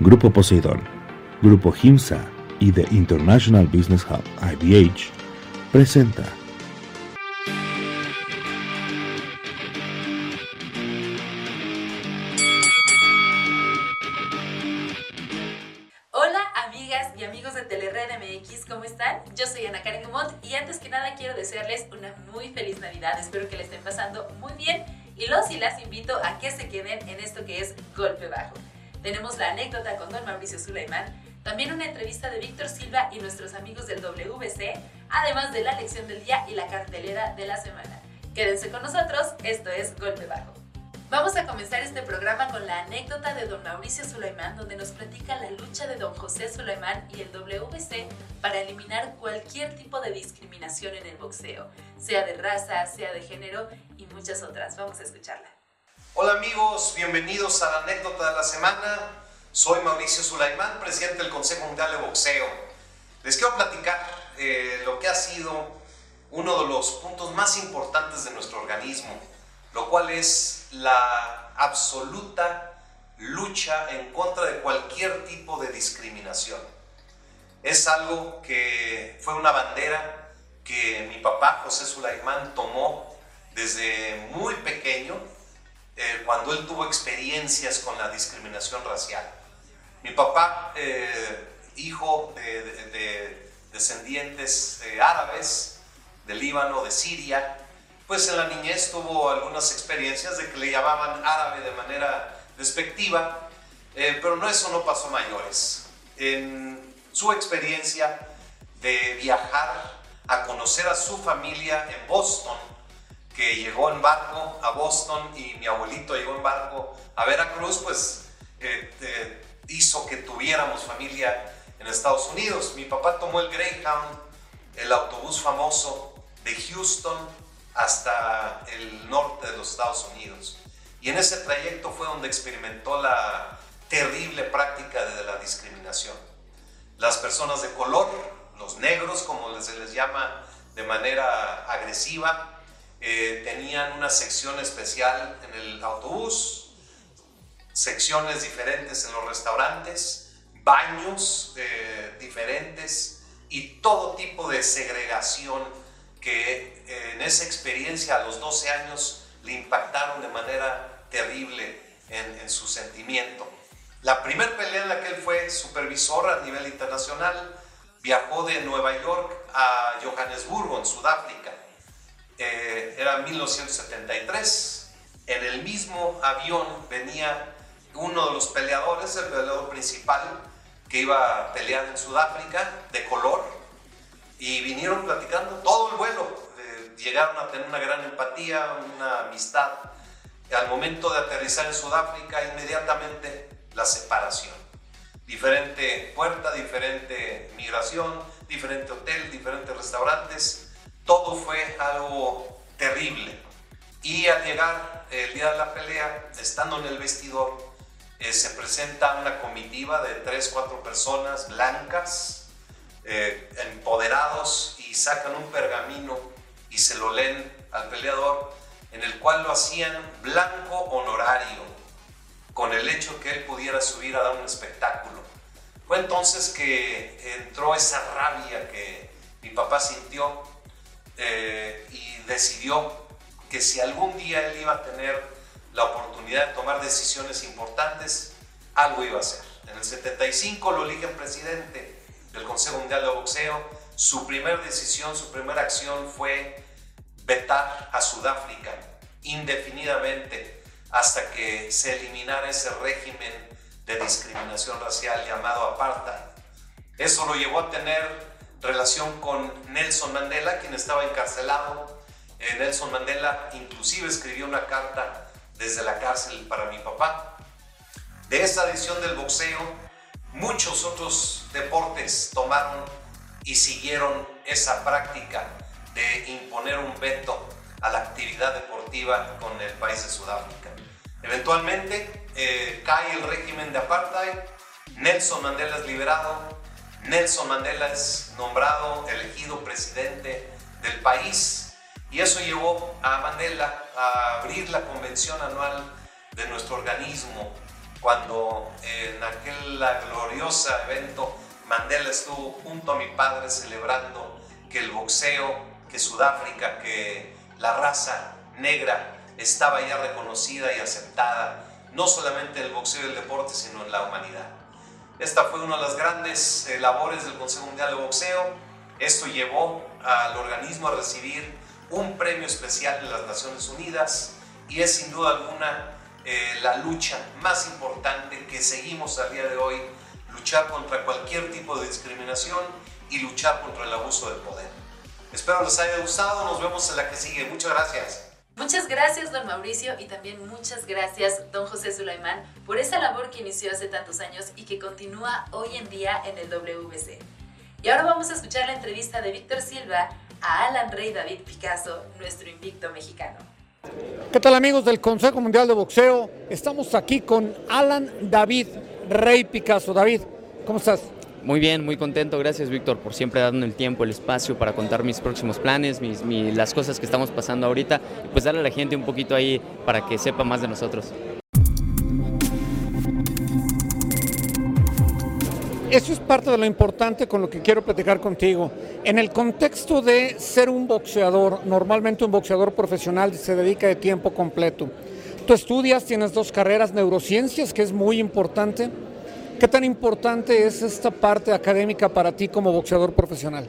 Grupo Poseidón, Grupo GIMSA y The International Business Hub IBH presenta entrevista de Víctor Silva y nuestros amigos del WC, además de la lección del día y la cartelera de la semana. Quédense con nosotros, esto es Golpe Bajo. Vamos a comenzar este programa con la anécdota de don Mauricio Suleiman, donde nos platica la lucha de don José Suleiman y el WC para eliminar cualquier tipo de discriminación en el boxeo, sea de raza, sea de género y muchas otras. Vamos a escucharla. Hola amigos, bienvenidos a la anécdota de la semana. Soy Mauricio Sulaimán, presidente del Consejo Mundial de Boxeo. Les quiero platicar eh, lo que ha sido uno de los puntos más importantes de nuestro organismo, lo cual es la absoluta lucha en contra de cualquier tipo de discriminación. Es algo que fue una bandera que mi papá José Sulaimán tomó desde muy pequeño, eh, cuando él tuvo experiencias con la discriminación racial. Mi papá, eh, hijo de, de descendientes árabes, de Líbano, de Siria, pues en la niñez tuvo algunas experiencias de que le llamaban árabe de manera despectiva, eh, pero no eso no pasó mayores. En su experiencia de viajar a conocer a su familia en Boston, que llegó en barco a Boston y mi abuelito llegó en barco a Veracruz, pues eh, eh, hizo que tuviéramos familia en Estados Unidos. Mi papá tomó el Greyhound, el autobús famoso de Houston hasta el norte de los Estados Unidos. Y en ese trayecto fue donde experimentó la terrible práctica de la discriminación. Las personas de color, los negros, como se les llama de manera agresiva, eh, tenían una sección especial en el autobús, secciones diferentes en los restaurantes, baños eh, diferentes y todo tipo de segregación que eh, en esa experiencia a los 12 años le impactaron de manera terrible en, su sentimiento. La primera pelea en la que él fue supervisor a nivel internacional viajó de Nueva York a Johannesburgo, en Sudáfrica. Eh, era 1973. En el mismo avión venía uno de los peleadores, el peleador principal, que iba a pelear en Sudáfrica, de color, y vinieron platicando todo el vuelo. Eh, llegaron a tener una gran empatía, una amistad. Al momento de aterrizar en Sudáfrica, inmediatamente la separación. Diferente puerta, diferente migración, diferente hotel, diferentes restaurantes. Todo fue algo terrible. Y al llegar el día de la pelea, estando en el vestidor, eh, se presenta una comitiva de tres, cuatro personas blancas, eh, empoderados y sacan un pergamino y se lo leen al peleador, en el cual lo hacían blanco honorario, con el hecho que él pudiera subir a dar un espectáculo. Fue entonces que entró esa rabia que mi papá sintió eh, y decidió que si algún día él iba a tener la oportunidad de tomar decisiones importantes, algo iba a hacer. En el 75 lo eligen presidente del Consejo Mundial de Boxeo, su primera decisión, su primera acción fue vetar a Sudáfrica indefinidamente hasta que se eliminara ese régimen de discriminación racial llamado apartheid. Eso lo llevó a tener relación con Nelson Mandela, quien estaba encarcelado. Eh, Nelson Mandela inclusive escribió una carta desde la cárcel para mi papá. De esa edición del boxeo Muchos otros deportes tomaron y siguieron esa práctica de imponer un veto a la actividad deportiva con el país de Sudáfrica. Eventualmente eh, cae el régimen de apartheid, Nelson Mandela es liberado, Nelson Mandela es nombrado, elegido presidente del país y eso llevó a Mandela a abrir la convención anual de nuestro organismo cuando en aquel glorioso evento Mandela estuvo junto a mi padre celebrando que el boxeo, que Sudáfrica, que la raza negra estaba ya reconocida y aceptada, no solamente en el boxeo y el deporte, sino en la humanidad. Esta fue una de las grandes eh, labores del Consejo Mundial de Boxeo. Esto llevó al organismo a recibir un premio especial de las Naciones Unidas y es sin duda alguna eh, la lucha más importante que seguimos al día de hoy, luchar contra cualquier tipo de discriminación y luchar contra el abuso del poder. Espero les haya gustado, nos vemos en la que sigue. Muchas gracias. Muchas gracias, don Mauricio, y también muchas gracias, don José Sulaimán, por esa labor que inició hace tantos años y que continúa hoy en día en el WBC. Y ahora vamos a escuchar la entrevista de Víctor Silva a Alan Rey David Picasso, nuestro invicto mexicano. ¿Qué tal amigos del Consejo Mundial de Boxeo? Estamos aquí con Alan David Rey Picasso. David, ¿cómo estás? Muy bien, muy contento. Gracias, Víctor, por siempre darme el tiempo, el espacio para contar mis próximos planes, mis, las cosas que estamos pasando ahorita y pues darle a la gente un poquito ahí para que sepa más de nosotros. Eso es parte de lo importante con lo que quiero platicar contigo. En el contexto de ser un boxeador, normalmente un boxeador profesional se dedica de tiempo completo. Tú estudias, tienes dos carreras, neurociencias, que es muy importante ¿Qué tan importante es esta parte académica para ti como boxeador profesional?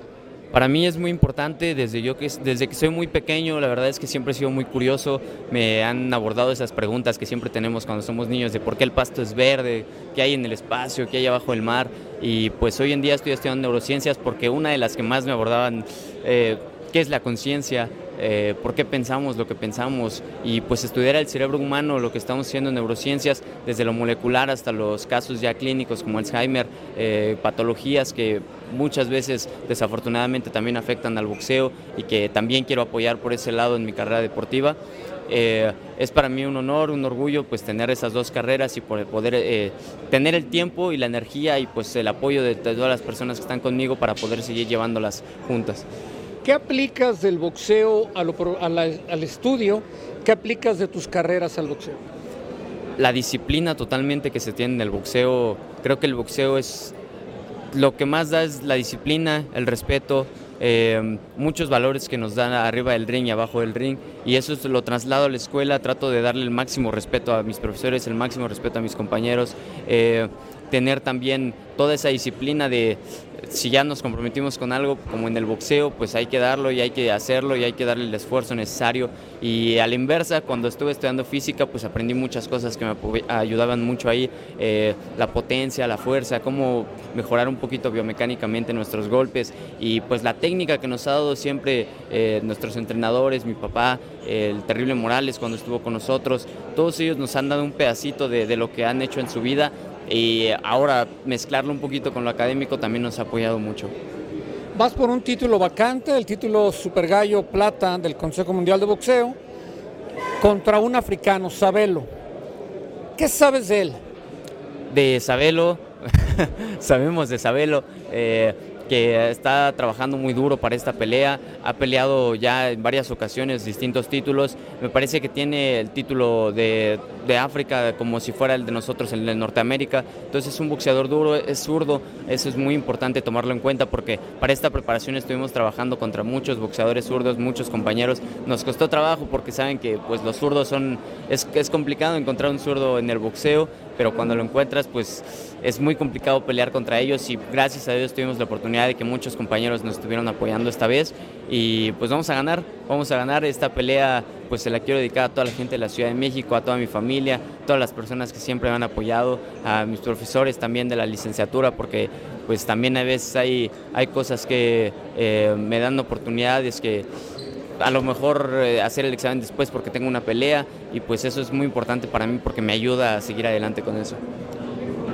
Para mí es muy importante desde yo que desde que soy muy pequeño, la verdad es que siempre he sido muy curioso, me han abordado esas preguntas que siempre tenemos cuando somos niños de por qué el pasto es verde, qué hay en el espacio, qué hay abajo del mar. Y pues hoy en día estoy estudiando neurociencias porque una de las que más me abordaban eh, qué es la conciencia, eh, por qué pensamos lo que pensamos y pues estudiar el cerebro humano, lo que estamos haciendo en neurociencias, desde lo molecular hasta los casos ya clínicos como Alzheimer, eh, patologías que muchas veces desafortunadamente también afectan al boxeo y que también quiero apoyar por ese lado en mi carrera deportiva. Eh, es para mí un honor, un orgullo pues tener esas dos carreras y poder, tener el tiempo y la energía y pues el apoyo de todas las personas que están conmigo para poder seguir llevándolas juntas. ¿Qué aplicas del boxeo al estudio? ¿Qué aplicas de tus carreras al boxeo? La disciplina totalmente que se tiene en el boxeo, creo que el boxeo es lo que más da es la disciplina, el respeto, eh, muchos valores que nos dan arriba del ring y abajo del ring y eso lo traslado a la escuela, trato de darle el máximo respeto a mis profesores, el máximo respeto a mis compañeros, eh, tener también toda esa disciplina de si ya nos comprometimos con algo como en el boxeo, pues hay que darlo y hay que hacerlo y hay que darle el esfuerzo necesario. Y a la inversa, cuando estuve estudiando física, pues aprendí muchas cosas que me ayudaban mucho ahí, eh, la potencia, la fuerza, cómo mejorar un poquito biomecánicamente nuestros golpes y pues la técnica que nos ha dado siempre eh, nuestros entrenadores, mi papá, el terrible Morales cuando estuvo con nosotros, todos ellos nos han dado un pedacito de, de lo que han hecho en su vida y ahora mezclarlo un poquito con lo académico también nos ha apoyado mucho. Vas por un título vacante, el título Super Gallo Plata del Consejo Mundial de Boxeo, contra un africano, Sabelo. ¿Qué sabes de él? De Sabelo, sabemos de Sabelo. Eh, que está trabajando muy duro para esta pelea, ha peleado ya en varias ocasiones distintos títulos, me parece que tiene el título de, de África como si fuera el de nosotros, el de Norteamérica, entonces es un boxeador duro, es zurdo, eso es muy importante tomarlo en cuenta porque para esta preparación estuvimos trabajando contra muchos boxeadores zurdos, muchos compañeros, nos costó trabajo porque saben que pues los zurdos son, es, es complicado encontrar un zurdo en el boxeo, pero cuando lo encuentras pues es muy complicado pelear contra ellos y gracias a Dios tuvimos la oportunidad de que muchos compañeros nos estuvieron apoyando esta vez y pues vamos a ganar, vamos a ganar esta pelea, pues se la quiero dedicar a toda la gente de la Ciudad de México, a toda mi familia, todas las personas que siempre me han apoyado, a mis profesores también de la licenciatura, porque pues también a veces hay, hay cosas que eh, me dan oportunidades que a lo mejor eh, hacer el examen después porque tengo una pelea y pues eso es muy importante para mí porque me ayuda a seguir adelante con eso.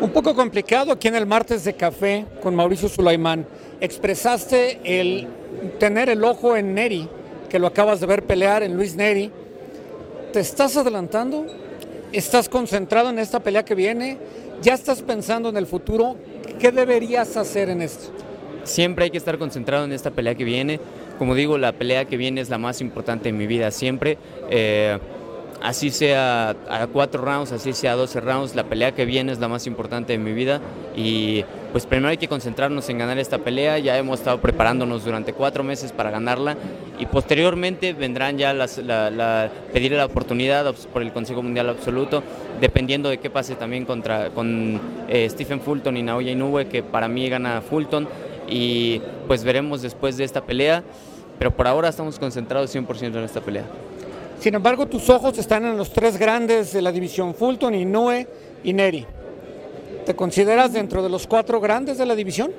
Un poco complicado aquí en el martes de café con Mauricio Sulaimán. Expresaste el tener el ojo en Neri, que lo acabas de ver pelear en Luis Neri. ¿Te estás adelantando? ¿Estás concentrado en esta pelea que viene? ¿Ya estás pensando en el futuro? ¿Qué deberías hacer en esto? Siempre hay que estar concentrado en esta pelea que viene. Como digo, la pelea que viene es la más importante en mi vida siempre. Eh, así sea a cuatro rounds, así sea a 12 rounds, la pelea que viene es la más importante de mi vida. Y pues primero hay que concentrarnos en ganar esta pelea, ya hemos estado preparándonos durante cuatro meses para ganarla. Y posteriormente vendrán ya las, la, pedir la oportunidad por el Consejo Mundial Absoluto, dependiendo de qué pase también contra, con eh, Stephen Fulton y Naoya Inoue, que para mí gana Fulton y pues veremos después de esta pelea, pero por ahora estamos concentrados 100% en esta pelea. Sin embargo, tus ojos están en los tres grandes de la división, Fulton, Inoue y Neri. ¿Te consideras dentro de los cuatro grandes de la división?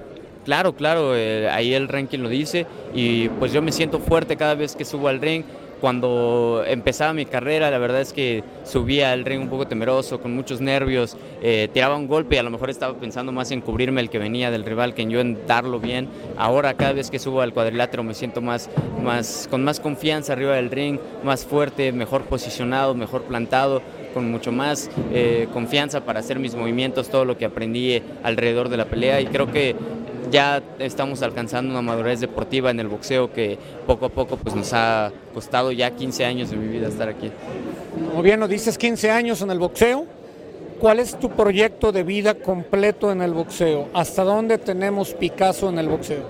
Claro, claro, eh, ahí el ranking lo dice y pues yo me siento fuerte cada vez que subo al ring cuando empezaba mi carrera, la verdad es que subía al ring un poco temeroso, con muchos nervios, eh, tiraba un golpe y a lo mejor estaba pensando más en cubrirme el que venía del rival que en yo en darlo bien. Ahora cada vez que subo al cuadrilátero me siento más, más, con más confianza arriba del ring, más fuerte, mejor posicionado, mejor plantado con mucho más eh, confianza para hacer mis movimientos, todo lo que aprendí alrededor de la pelea y creo que ya estamos alcanzando una madurez deportiva en el boxeo que poco a poco pues nos ha costado ya 15 años de mi vida estar aquí. Como bien dices, 15 años en el boxeo. ¿Cuál es tu proyecto de vida completo en el boxeo? ¿Hasta dónde tenemos Picasso en el boxeo?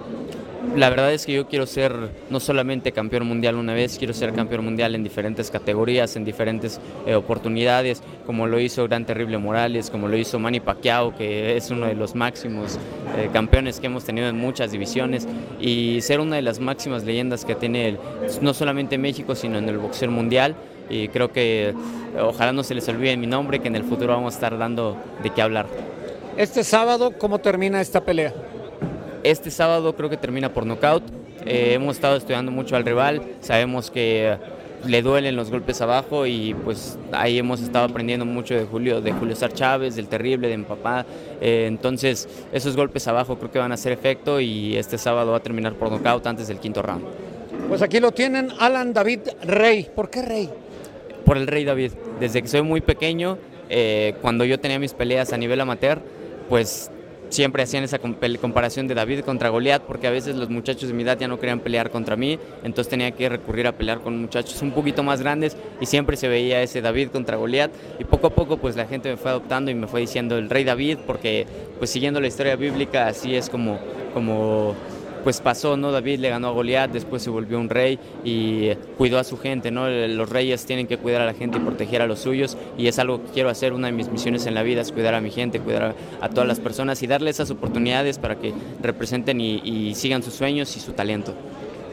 La verdad es que yo quiero ser no solamente campeón mundial una vez, quiero ser campeón mundial en diferentes categorías, en diferentes eh, oportunidades, como lo hizo Gran Terrible Morales, como lo hizo Manny Pacquiao, que es uno de los máximos eh, campeones que hemos tenido en muchas divisiones, y ser una de las máximas leyendas que tiene no solamente México, sino en el boxeo mundial. Y creo que ojalá no se les olvide mi nombre, que en el futuro vamos a estar dando de qué hablar. Este sábado, ¿cómo termina esta pelea? Este sábado creo que termina por nocaut. Eh, hemos estado estudiando mucho al rival, sabemos que le duelen los golpes abajo y pues ahí hemos estado aprendiendo mucho de Julio, de Julio Sar Chávez, del terrible, de mi papá. Eh, entonces esos golpes abajo creo que van a hacer efecto y este sábado va a terminar por nocaut antes del quinto round. Pues aquí lo tienen Alan David Rey. ¿Por qué Rey? Por el Rey David. Desde que soy muy pequeño, eh, cuando yo tenía mis peleas a nivel amateur, pues siempre hacían esa comparación de David contra Goliat, porque a veces los muchachos de mi edad ya no querían pelear contra mí, entonces tenía que recurrir a pelear con muchachos un poquito más grandes y siempre se veía ese David contra Goliat y poco a poco pues la gente me fue adoptando y me fue diciendo el rey David, porque pues siguiendo la historia bíblica así es como, como pues pasó, ¿no? David le ganó a Goliat, después se volvió un rey y cuidó a su gente, ¿no? Los reyes tienen que cuidar a la gente y proteger a los suyos y es algo que quiero hacer, una de mis misiones en la vida es cuidar a mi gente, cuidar a, todas las personas y darle esas oportunidades para que representen y, sigan sus sueños y su talento.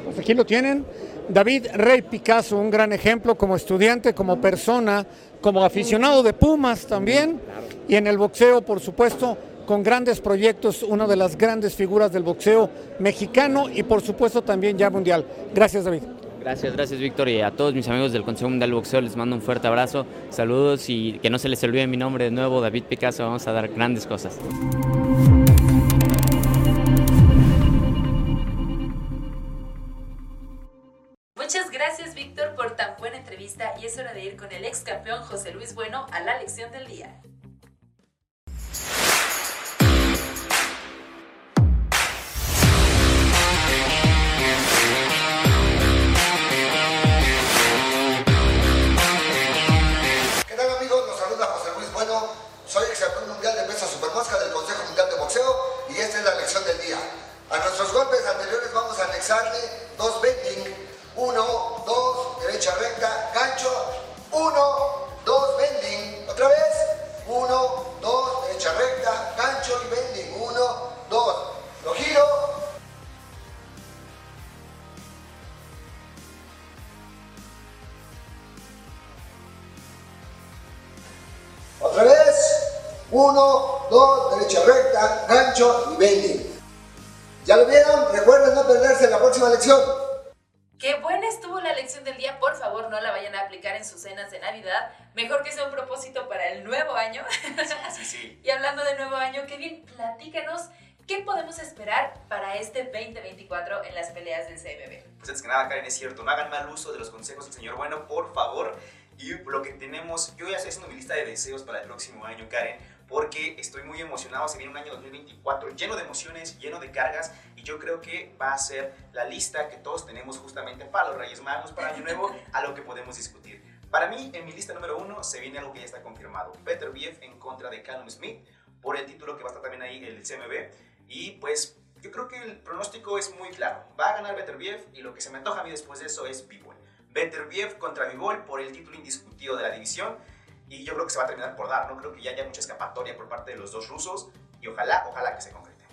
Pues aquí lo tienen. David Rey Picasso, un gran ejemplo como estudiante, como persona, como aficionado de Pumas también, y en el boxeo, por supuesto, con grandes proyectos, una de las grandes figuras del boxeo mexicano y por supuesto también ya mundial. Gracias David. Gracias, gracias Víctor y a todos mis amigos del Consejo Mundial de Boxeo les mando un fuerte abrazo, saludos y que no se les olvide mi nombre de nuevo, David Picasso, vamos a dar grandes cosas. Muchas gracias Víctor por tan buena entrevista y es hora de ir con el ex campeón José Luis Bueno a la lección del día. Uno, esperar para este 2024 en las peleas del CMB? Pues antes que nada, Karen, es cierto, no hagan mal uso de los consejos del señor Bueno, por favor. Y lo que tenemos, yo ya estoy haciendo mi lista de deseos para el próximo año, Karen porque estoy muy emocionado. Se viene un año 2024 lleno de emociones, lleno de cargas y yo creo que va a ser la lista que todos tenemos justamente para los Reyes Magos, para Año Nuevo, a lo que podemos discutir. Para mí, en mi lista número uno, se viene algo que ya está confirmado. Peter Bief en contra de Callum Smith por el título que va a estar también ahí, el CMB. Y pues yo creo que el pronóstico es muy claro. Va a ganar Better Bief y lo que se me antoja a mí después de eso es Bivol. Better Bief contra Bivol por el título indiscutido de la división. Y yo creo que se va a terminar por dar. No creo que ya haya mucha escapatoria por parte de los dos rusos. Y ojalá, ojalá que se concrete.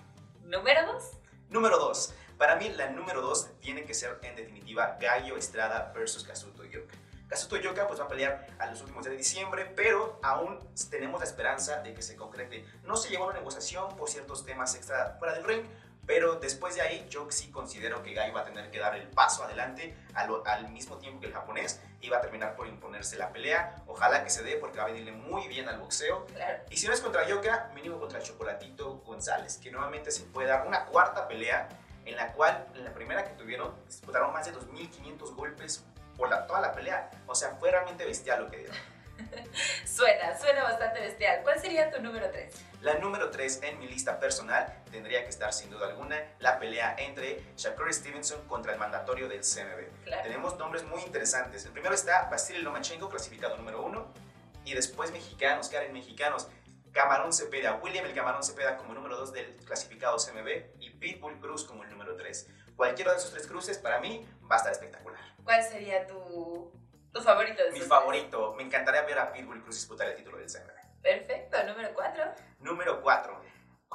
¿Número dos? Número dos. Para mí, la número dos tiene que ser, en definitiva, Gallo Estrada versus Kazuto Yoka. Kazuto Yoka pues va a pelear a los últimos días de diciembre, pero aún tenemos la esperanza de que se concrete. No se llevó a una negociación por ciertos temas extra fuera del ring, pero después de ahí yo sí considero que Gallo va a tener que dar el paso adelante al, al, mismo tiempo que el japonés y va a terminar por imponerse la pelea. Ojalá que se dé porque va a venirle muy bien al boxeo. Claro. Y si no es contra Yoka, mínimo contra Chocolatito González, que nuevamente se puede dar una cuarta pelea en la cual en la primera que tuvieron disputaron más de 2.500 golpes por la, toda la pelea. O sea, fue realmente bestial lo que dieron. suena, suena bastante bestial. ¿Cuál sería tu número 3? La número 3 en mi lista personal tendría que estar sin duda alguna la pelea entre Shakur Stevenson contra el mandatorio del CMB. Claro. Tenemos nombres muy interesantes. El primero está Vasily Lomachenko, clasificado número 1, y después mexicanos, Karen mexicanos. Camarón Cepeda, William el Camarón Cepeda como número 2 del clasificado CMB y Pitbull Cruz como el número 3. Cualquiera de esos tres cruces para mí va a estar espectacular. ¿Cuál sería tu, tu favorito de Mi favorito, me encantaría ver a Pitbull Cruz disputar el título del CMB. tres? Perfecto, número 4. Número 4.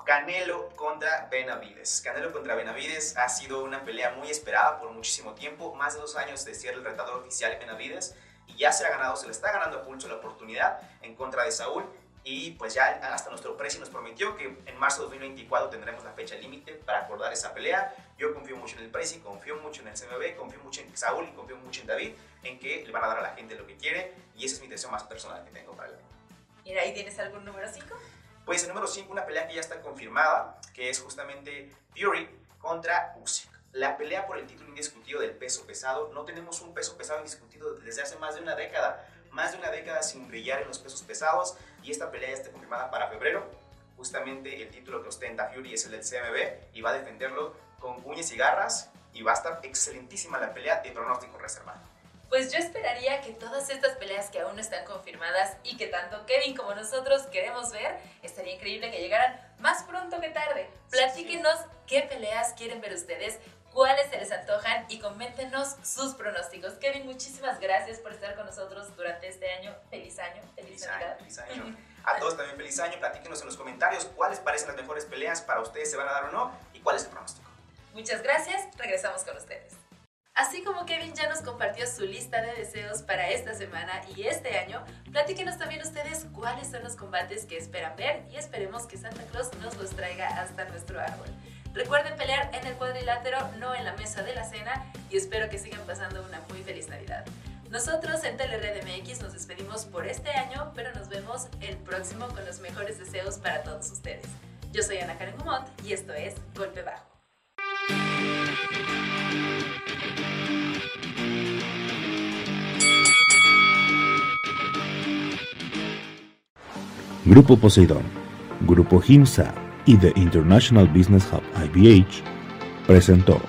Canelo contra Benavides. Canelo contra Benavides ha sido una pelea muy esperada por muchísimo tiempo, más de dos años de ser el retador oficial de Benavides y ya se ha ganado, se le está ganando a pulso la oportunidad en contra de Saúl y pues ya hasta nuestro precio nos prometió que en marzo de 2024 tendremos la fecha límite para acordar esa pelea. Yo confío mucho en el Prezi, confío mucho en el CMB, confío mucho en Saúl y confío mucho en David, en que le van a dar a la gente lo que quiere y esa es mi intención más personal que tengo para él. Mira, ¿ahí tienes algún número 5? Pues el número 5, una pelea que ya está confirmada, que es justamente Fury contra Usyk. La pelea por el título indiscutido del peso pesado. No tenemos un peso pesado indiscutido desde hace más de una década. Más de una década sin brillar en los pesos pesados. Y esta pelea ya está confirmada para febrero. Justamente el título que ostenta Fury es el del CMB y va a defenderlo con uñas y garras. Y va a estar excelentísima la pelea de pronóstico reservado. Pues yo esperaría que todas estas peleas que aún no están confirmadas y que tanto Kevin como nosotros queremos ver, estaría increíble que llegaran más pronto que tarde. Platíquenos qué peleas quieren ver ustedes, cuáles se les antojan y coméntenos sus pronósticos. Kevin, muchísimas gracias por estar con nosotros durante este año. Feliz año, feliz, Feliz año, Navidad. feliz año. A todos también feliz año. Platíquenos en los comentarios cuáles parecen las mejores peleas para ustedes, se van a dar o no, y cuál es el pronóstico. Muchas gracias, regresamos con ustedes. Así como Kevin ya nos compartió su lista de deseos para esta semana y este año, platíquenos también ustedes cuáles son los combates que esperan ver y esperemos que Santa Claus nos los traiga hasta nuestro árbol. Recuerden pelear en el cuadrilátero, no en la mesa de la cena y espero que sigan pasando una muy feliz Navidad. Nosotros en Telered MX nos despedimos por este año, pero nos vemos el próximo con los mejores deseos para todos ustedes. Yo soy Ana Karen Gumont y esto es Golpe Bajo. Grupo Poseidón, Grupo Himsa y The International Business Hub IBH presentó